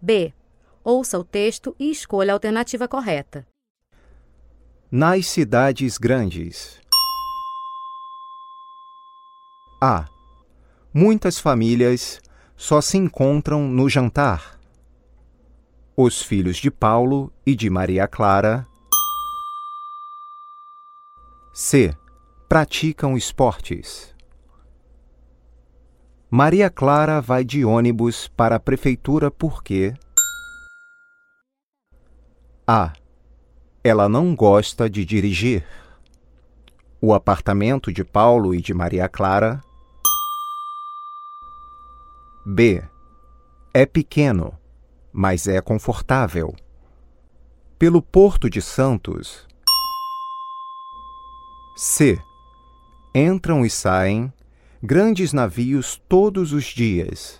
B. Ouça o texto e escolha a alternativa correta. Nas cidades grandes. A. Muitas famílias só se encontram no jantar. Os filhos de Paulo e de Maria Clara. C. Praticam esportes. Maria Clara vai de ônibus para a prefeitura porque. A. Ela não gosta de dirigir. O apartamento de Paulo e de Maria Clara. B. É pequeno, mas é confortável. Pelo Porto de Santos. C. Entram e saem grandes navios todos os dias.